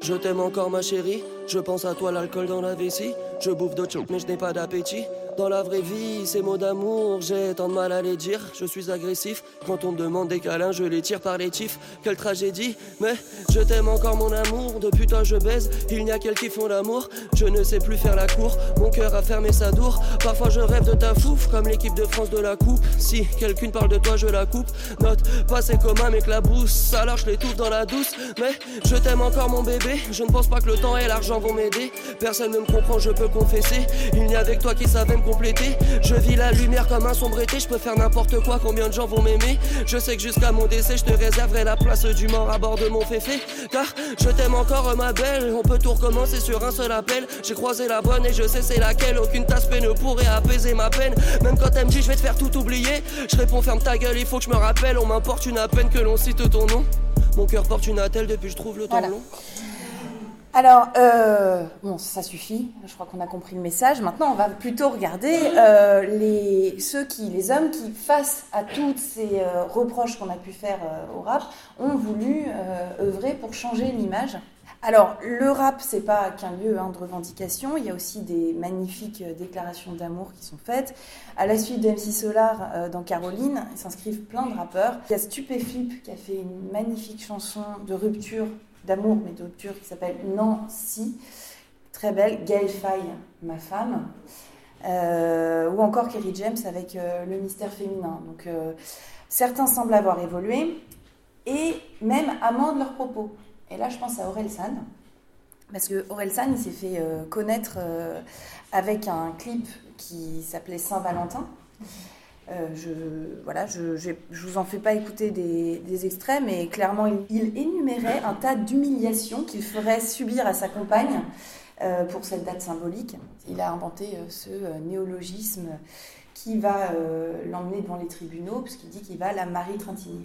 Je t'aime encore ma chérie, je pense à toi l'alcool dans la vessie, je bouffe d'autres choses mais je n'ai pas d'appétit. Dans la vraie vie, ces mots d'amour, j'ai tant de mal à les dire. Je suis agressif, quand on me demande des câlins, je les tire par les tifs. Quelle tragédie, mais je t'aime encore mon amour. Depuis toi je baise, il n'y a qu'elles qui font l'amour. Je ne sais plus faire la cour, mon cœur a fermé sa dour. Parfois je rêve de ta fouf, comme l'équipe de France de la coupe. Si quelqu'un parle de toi, je la coupe. Note, pas c'est comme un mec la brousse, alors je l'étouffe dans la douce. Mais je t'aime encore mon bébé, je ne pense pas que le temps et l'argent vont m'aider. Personne ne me comprend, je peux confesser. Il n'y a avec toi qui savait me compléter. Je vis la lumière comme un sombre été, je peux faire n'importe quoi, combien de gens vont m'aimer? Je sais que jusqu'à mon décès, je te réserverai la place du mort à bord de mon féfé. Car je t'aime encore, ma belle. On peut tout recommencer sur un seul appel. J'ai croisé la bonne et je sais c'est laquelle. Aucune tasse ne pourrait apaiser ma peine. Même quand elle me dit je vais te faire tout oublier, je réponds ferme ta gueule, il faut que je me rappelle. On m'importe une à peine que l'on cite ton nom. Mon cœur porte une attelle depuis je trouve le temps long. Alors, euh, bon, ça suffit. Je crois qu'on a compris le message. Maintenant, on va plutôt regarder euh, les, ceux qui, les hommes qui, face à toutes ces euh, reproches qu'on a pu faire au rap, ont voulu œuvrer pour changer l'image. Alors, le rap, c'est pas qu'un lieu hein, de revendication. Il y a aussi des magnifiques déclarations d'amour qui sont faites. À la suite de MC Solar dans Caroline, s'inscrivent plein de rappeurs. Il y a Stupéflip qui a fait une magnifique chanson de rupture d'amour, mais de rupture, qui s'appelle Nancy, très belle, Gail Faye, ma femme, euh, ou encore Kerry James avec euh, le mystère féminin. Donc euh, certains semblent avoir évolué et même amendent leurs propos. Et là, je pense à Aurel San, parce que Aurel San, il s'est fait connaître avec un clip qui s'appelait Saint-Valentin. Euh, je voilà, je, je, vous en fais pas écouter des, extraits, mais clairement, il, énumérait un tas d'humiliations qu'il ferait subir à sa compagne euh, pour cette date symbolique. Il a inventé euh, ce néologisme qui va l'emmener devant les tribunaux, puisqu'il dit qu'il va la Marie Trentini.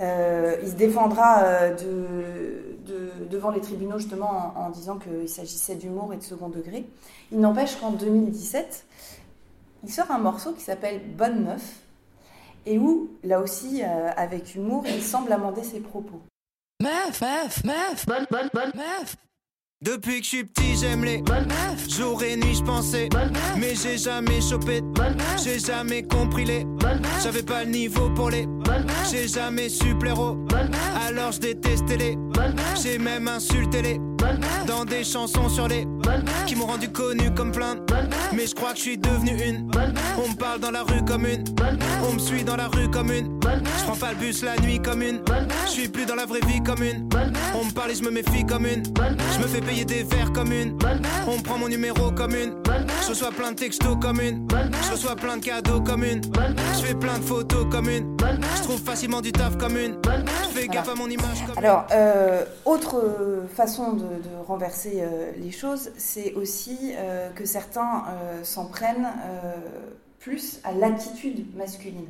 il se défendra de, devant les tribunaux justement en, en disant qu'il s'agissait d'humour et de second degré. Il n'empêche qu'en 2017, il sort un morceau qui s'appelle Bonne Meuf, et où, là aussi, euh, avec humour, il semble amender ses propos. Meuf, meuf, meuf, bonne, bonne, bonne. Meuf. Depuis que je suis petit, j'aime les bonnes meufs. Jour et nuit, je pensais, mais j'ai jamais chopé. J'ai jamais compris les J'avais pas le niveau pour les J'ai jamais su plaire aux Alors je détestais les J'ai même insulté les dans des chansons sur les qui m'ont rendu connu comme plein. Mais je crois que je suis devenu une. On me parle dans la rue comme une. On me suit dans la rue comme une. Je prends pas le bus la nuit comme une. Je suis plus dans la vraie vie comme une. On me parle et je me méfie comme une. Je me fais payer des verres comme une. On me prend mon numéro comme une. Je reçois plein de textos comme. Je reçois plein de cadeaux comme. Je fais plein de photos comme. Je trouve facilement du taf comme une. Je fais gaffe à mon image comme Alors, euh, autre façon de de renverser euh, les choses, c'est aussi euh, que certains euh, s'en prennent plus à l'attitude masculine.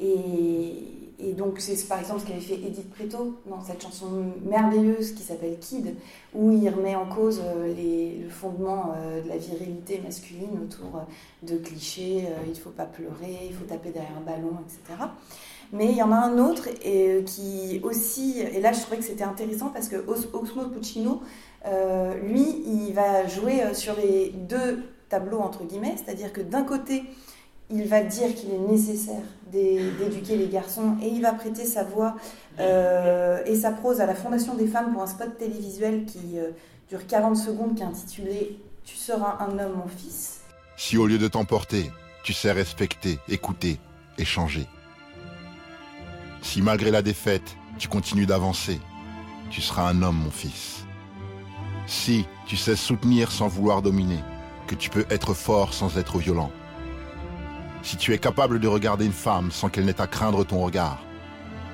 Et, donc, c'est par exemple ce qu'avait fait Edith Preto dans cette chanson merveilleuse qui s'appelle Kid, où il remet en cause les, le fondement de la virilité masculine autour de clichés il ne faut pas pleurer, il faut taper derrière un ballon, etc. Mais il y en a un autre et, euh, qui aussi, et là je trouvais que c'était intéressant parce que Osmo Puccino, euh, lui, il va jouer euh, sur les deux tableaux entre guillemets, c'est-à-dire que d'un côté, il va dire qu'il est nécessaire d'éduquer les garçons et il va prêter sa voix et sa prose à la Fondation des femmes pour un spot télévisuel qui dure 40 secondes qui est intitulé Tu seras un homme, mon fils. Si au lieu de t'emporter, tu sais respecter, écouter, échanger si malgré la défaite, tu continues d'avancer, tu seras un homme, mon fils. Si tu sais soutenir sans vouloir dominer, que tu peux être fort sans être violent. Si tu es capable de regarder une femme sans qu'elle n'ait à craindre ton regard,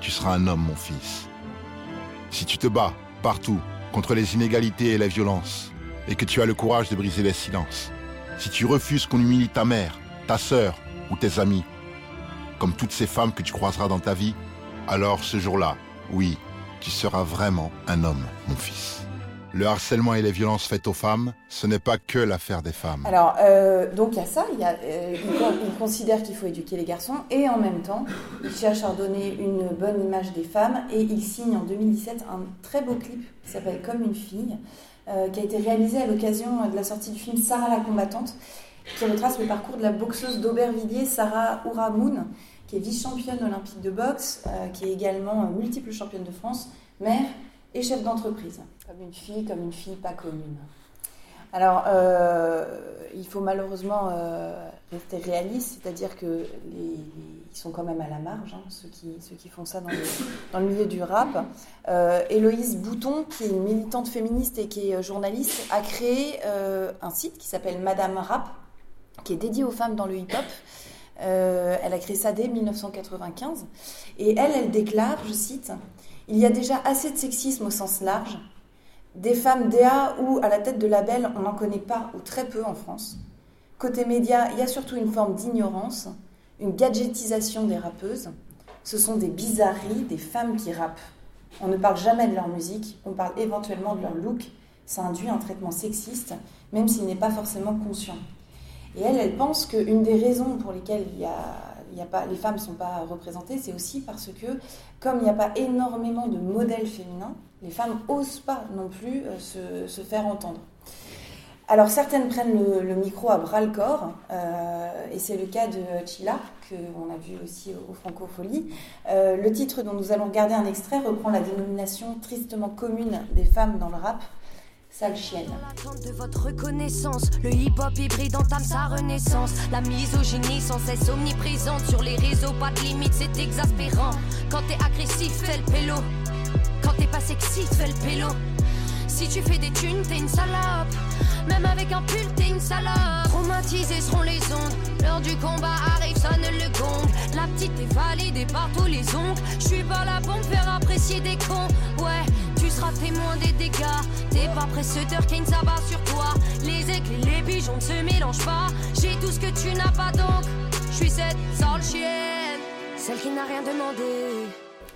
tu seras un homme, mon fils. Si tu te bats partout contre les inégalités et les violences, et que tu as le courage de briser les silences, si tu refuses qu'on humilie ta mère, ta sœur ou tes amis, comme toutes ces femmes que tu croiseras dans ta vie, alors ce jour-là, oui, tu seras vraiment un homme, mon fils. Le harcèlement et les violences faites aux femmes, ce n'est pas que l'affaire des femmes. Alors, euh, donc il y a ça, y euh, il, considère qu'il faut éduquer les garçons, et en même temps, il cherche à donner une bonne image des femmes, et il signe en 2017 un très beau clip qui s'appelle Comme une fille, euh, qui a été réalisé à l'occasion de la sortie du film Sarah la combattante. qui retrace le parcours de la boxeuse d'Aubervilliers, Sarah Ouramoun, qui est vice-championne olympique de boxe, qui est également multiple championne de France, mère et chef d'entreprise. Comme une fille, comme une fille pas commune. Alors, euh, il faut malheureusement euh, rester réaliste, c'est-à-dire que ils sont quand même à la marge, hein, ceux, qui, ceux qui font ça dans le, dans le milieu du rap. Euh, Héloïse Bouton, qui est une militante féministe et qui est journaliste, a créé un site qui s'appelle Madame Rap, qui est dédié aux femmes dans le hip-hop. Elle a créé ça dès 1995. Et elle, elle déclare, je cite, Il y a déjà assez de sexisme au sens large des femmes DA ou à la tête de label, on n'en connaît pas ou très peu en France. Côté média, il y a surtout une forme d'ignorance, une gadgetisation des rappeuses. Ce sont des bizarreries, des femmes qui rappent. On ne parle jamais de leur musique, on parle éventuellement de leur look. Ça induit un traitement sexiste, même s'il n'est pas forcément conscient. Et elle, elle pense qu'une des raisons pour lesquelles les femmes ne sont pas représentées, c'est aussi parce que, comme il n'y a pas énormément de modèles féminins, les femmes n'osent pas non plus euh, se, faire entendre. Alors certaines prennent le, micro à bras le corps, euh, et c'est le cas de Chila, qu'on a vu aussi au Francofolie. Euh, le titre dont nous allons regarder un extrait reprend la dénomination tristement commune des femmes dans le rap, sale chienne. l'attente de votre reconnaissance, le hip-hop hybride entame sa renaissance. La misogynie sans cesse omniprésente sur les réseaux, pas de limite, c'est exaspérant. Quand t'es agressif, fais le pélo. Quand t'es pas sexy, fais le pélo. Si tu fais des thunes, t'es une salope. Même avec un pull, t'es une salope. Traumatisés seront les ondes. L'heure du combat arrive, ça ne le gong. La petite est validée par tous les ongles. Je suis pas là pour faire apprécier des cons. Ouais, tu seras témoin des dégâts. T'es pas précédeur, Kane, va sur toi. Les éclairs, les pigeons ne se mélangent pas. J'ai tout ce que tu n'as pas donc. Je suis cette sale chienne, celle qui n'a rien demandé.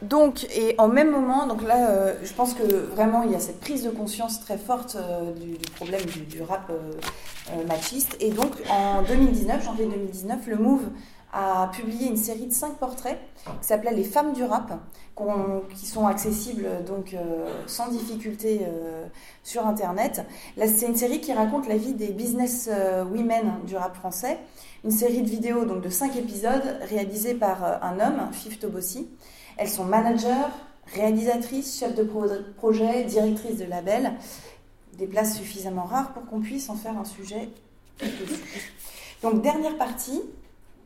Donc, et en même moment, donc là, euh, je pense que vraiment il y a cette prise de conscience très forte euh, du, problème du, rap euh, machiste. Et donc, en 2019, janvier 2019, le Move a publié une série de cinq portraits qui s'appelait Les femmes du rap, qui sont accessibles donc sans difficulté sur Internet. C'est une série qui raconte la vie des business women du rap français. Une série de vidéos donc de cinq épisodes réalisés par un homme, Fif Tobossi. Elles sont managers, réalisatrices, chefs de projet, directrices de label. Des places suffisamment rares pour qu'on puisse en faire un sujet Donc, dernière partie,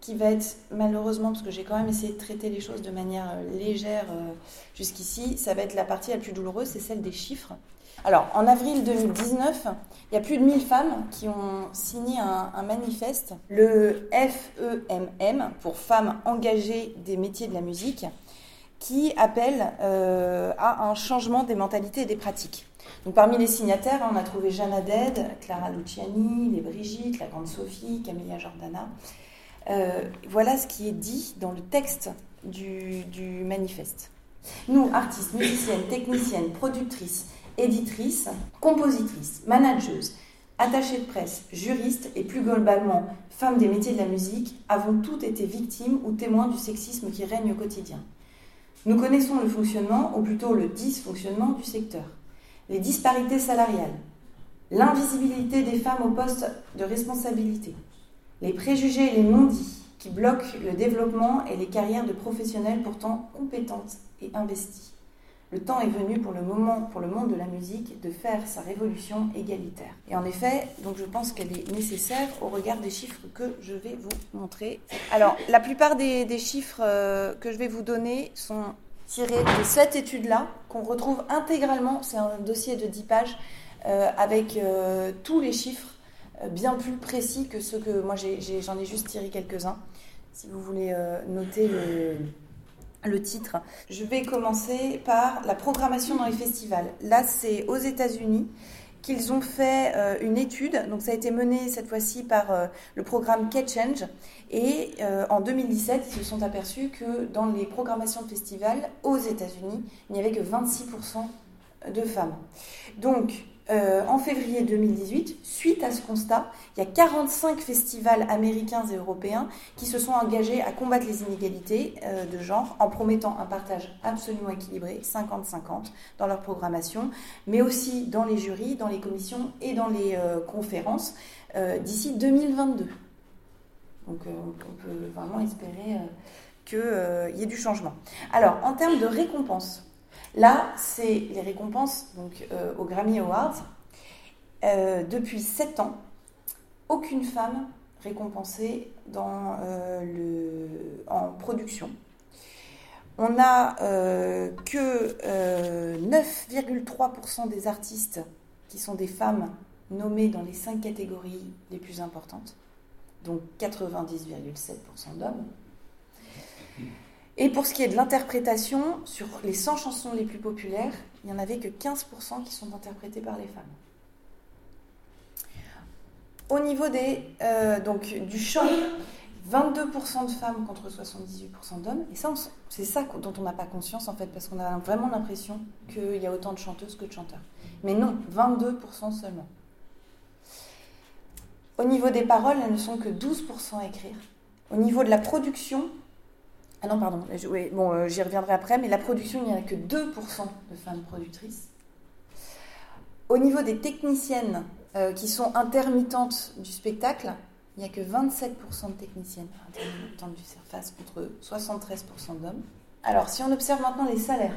qui va être malheureusement, parce que j'ai quand même essayé de traiter les choses de manière euh, légère euh, jusqu'ici, ça va être la partie la plus douloureuse, c'est celle des chiffres. Alors, en avril 2019, il y a plus de 1000 femmes qui ont signé un, manifeste, le FEMM, pour Femmes engagées des métiers de la musique qui appelle euh, à un changement des mentalités et des pratiques. Donc, parmi les signataires, on a trouvé Jeanne Haddad, Clara Luciani, les Brigitte, la grande Sophie, Camilla Jordana. Euh, voilà ce qui est dit dans le texte du, manifeste. Nous, artistes, musiciennes, techniciennes, productrices, éditrices, compositrices, manageuses, attachées de presse, juristes et plus globalement femmes des métiers de la musique, avons toutes été victimes ou témoins du sexisme qui règne au quotidien. Nous connaissons le fonctionnement, ou plutôt le dysfonctionnement du secteur, les disparités salariales, l'invisibilité des femmes au poste de responsabilité, les préjugés et les non-dits qui bloquent le développement et les carrières de professionnels pourtant compétentes et investis. Le temps est venu pour le moment, pour le monde de la musique, de faire sa révolution égalitaire. Et en effet, donc je pense qu'elle est nécessaire au regard des chiffres que je vais vous montrer. Alors, la plupart des, chiffres euh, que je vais vous donner sont tirés de cette étude-là, qu'on retrouve intégralement. C'est un dossier de 10 pages euh, avec euh, tous les chiffres bien plus précis que ceux que moi j'en ai, juste tiré quelques-uns. Si vous voulez noter le titre. Je vais commencer par la programmation dans les festivals. Là, c'est aux États-Unis qu'ils ont fait euh, une étude. Donc, ça a été mené cette fois-ci par euh, le programme Catch Change. Et euh, en 2017, ils se sont aperçus que dans les programmations de festivals aux États-Unis, il n'y avait que 26% de femmes. Donc, euh, en février 2018, suite à ce constat, il y a 45 festivals américains et européens qui se sont engagés à combattre les inégalités euh, de genre en promettant un partage absolument équilibré, 50-50, dans leur programmation, mais aussi dans les jurys, dans les commissions et dans les euh, conférences d'ici 2022. Donc on peut vraiment espérer qu'il y ait du changement. Alors, en termes de récompenses, Là, c'est les récompenses donc, euh, aux Grammy Awards. Euh, depuis 7 ans, aucune femme récompensée euh, en production. On n'a que 9,3% des artistes qui sont des femmes nommées dans les 5 catégories les plus importantes, donc 90,7% d'hommes. Et pour ce qui est de l'interprétation, sur les 100 chansons les plus populaires, il n'y en avait que 15% qui sont interprétées par les femmes. Au niveau des, euh, donc, du chant, 22% de femmes contre 78% d'hommes. Et ça, c'est ça dont on n'a pas conscience en fait, parce qu'on a vraiment l'impression qu'il y a autant de chanteuses que de chanteurs. Mais non, 22% seulement. Au niveau des paroles, elles ne sont que 12% à écrire. Au niveau de la production, ah non, pardon, euh, j'y reviendrai après, mais la production, il n'y a que 2% de femmes productrices. Au niveau des techniciennes euh, qui sont intermittentes du spectacle, il n'y a que 27% de techniciennes intermittentes du surface contre 73% d'hommes. Alors, si on observe maintenant les salaires,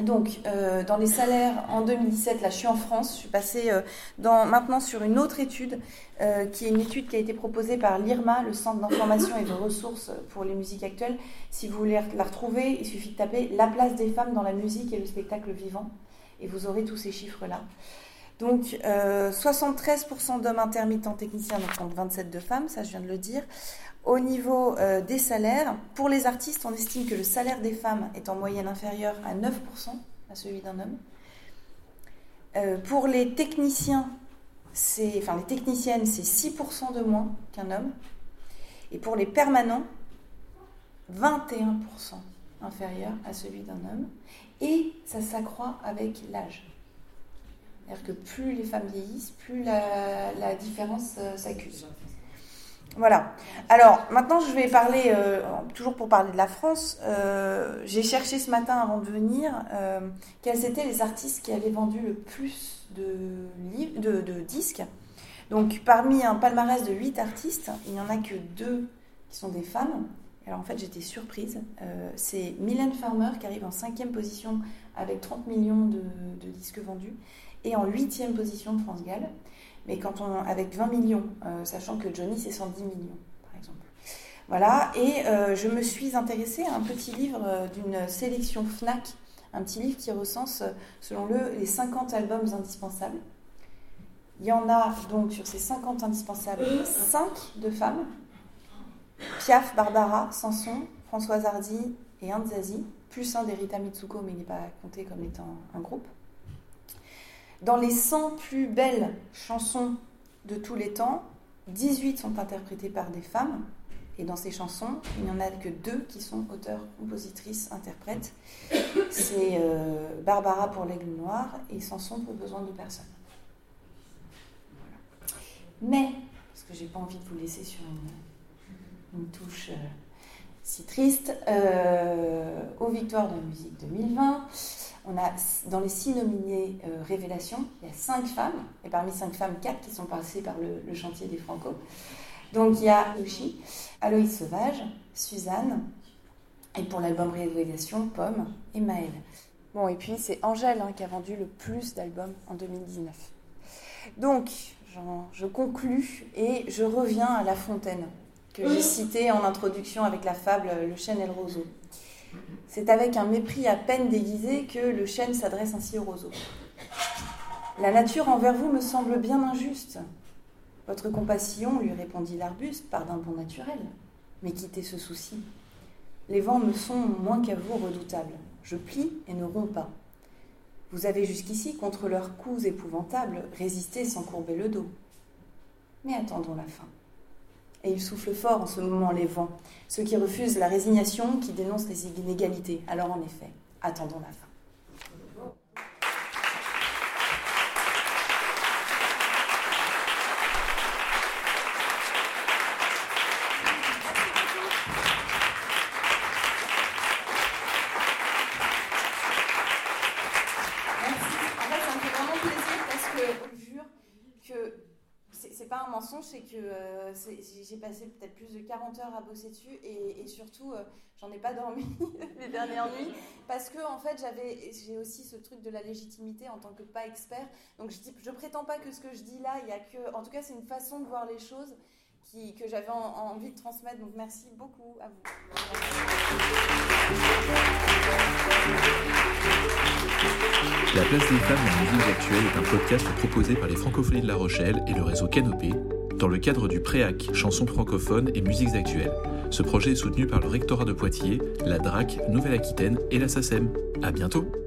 donc, euh, dans les salaires en 2017, là je suis en France, je suis passée euh, maintenant sur une autre étude, euh, qui est une étude qui a été proposée par l'IRMA, le Centre d'information et de ressources pour les musiques actuelles. Si vous voulez la retrouver, il suffit de taper la place des femmes dans la musique et le spectacle vivant, et vous aurez tous ces chiffres-là. Donc, 73% d'hommes intermittents techniciens, donc 27 de femmes, ça je viens de le dire. Au niveau euh, des salaires, pour les artistes, on estime que le salaire des femmes est en moyenne inférieur à 9% à celui d'un homme. Euh, pour les techniciens, enfin les techniciennes, c'est 6% de moins qu'un homme. Et pour les permanents, 21% inférieur à celui d'un homme. Et ça s'accroît avec l'âge. C'est-à-dire que plus les femmes vieillissent, plus la, différence euh, s'accuse. Voilà. Alors maintenant, je vais parler, euh, toujours pour parler de la France, euh, j'ai cherché ce matin avant de venir euh, quels étaient les artistes qui avaient vendu le plus de, disques. Donc parmi un palmarès de 8 artistes, il n'y en a que deux qui sont des femmes. Alors en fait, j'étais surprise. C'est Mylène Farmer qui arrive en cinquième position avec 30 millions de, de disques vendus et en huitième position de France Gall mais quand on, avec 20 millions, euh, sachant que Johnny c'est 110 millions, par exemple. Voilà, et euh, je me suis intéressée à un petit livre euh, d'une sélection FNAC, un petit livre qui recense, selon le, les 50 albums indispensables. Il y en a donc sur ces 50 indispensables 5 de femmes Piaf, Barbara, Sanson, Françoise Hardy et Anne Zazie, plus un d'Erita Mitsuko, mais il n'est pas compté comme étant un groupe. Dans les 100 plus belles chansons de tous les temps, 18 sont interprétées par des femmes. Et dans ces chansons, il n'y en a que deux qui sont auteurs, compositrices, interprètes. C'est euh, Barbara pour l'aigle noir et Samson pour besoin de personne. Mais, parce que j'ai pas envie de vous laisser sur une, touche euh, si triste, euh, aux victoires de la musique 2020, on a dans les six nominés euh, Révélation, il y a cinq femmes, et parmi cinq femmes, quatre qui sont passées par le, chantier des Franco. Donc il y a Luchi, Aloïs Sauvage, Suzanne, et pour l'album Révélation, Pomme et Maëlle. Bon, et puis c'est Angèle hein, qui a vendu le plus d'albums en 2019. Donc, je conclus et je reviens à La Fontaine, que j'ai citée en introduction avec la fable Le chêne et le roseau. C'est avec un mépris à peine déguisé que le chêne s'adresse ainsi au roseau. La nature envers vous me semble bien injuste. Votre compassion, lui répondit l'arbuste, par d'un bon naturel. Mais quittez ce souci. Les vents me sont moins qu'à vous redoutables. Je plie et ne romps pas. Vous avez jusqu'ici, contre leurs coups épouvantables, résisté sans courber le dos. Mais attendons la fin et il souffle fort en ce moment les vents, ceux qui refusent la résignation, qui dénoncent les inégalités. Alors en effet, attendons la fin. pas un mensonge, c'est que euh, c'est- j'ai passé peut-être plus de 40 heures à bosser dessus et, et surtout, euh, j'en ai pas dormi les dernières nuits parce que en fait, j'avais, j'ai aussi ce truc de la légitimité en tant que pas expert. Donc je dis, je prétends pas que ce que je dis là, il y a que, en tout cas, c'est une façon de voir les choses qui, que j'avais en- envie de transmettre. Donc merci beaucoup à vous. La place des femmes dans les musiques actuelles est un podcast proposé par les Francophonies de La Rochelle et le réseau Canopé dans le cadre du PREAC, chansons francophones et musiques actuelles. Ce projet est soutenu par le rectorat de Poitiers, la DRAC Nouvelle-Aquitaine et la SACEM. À bientôt!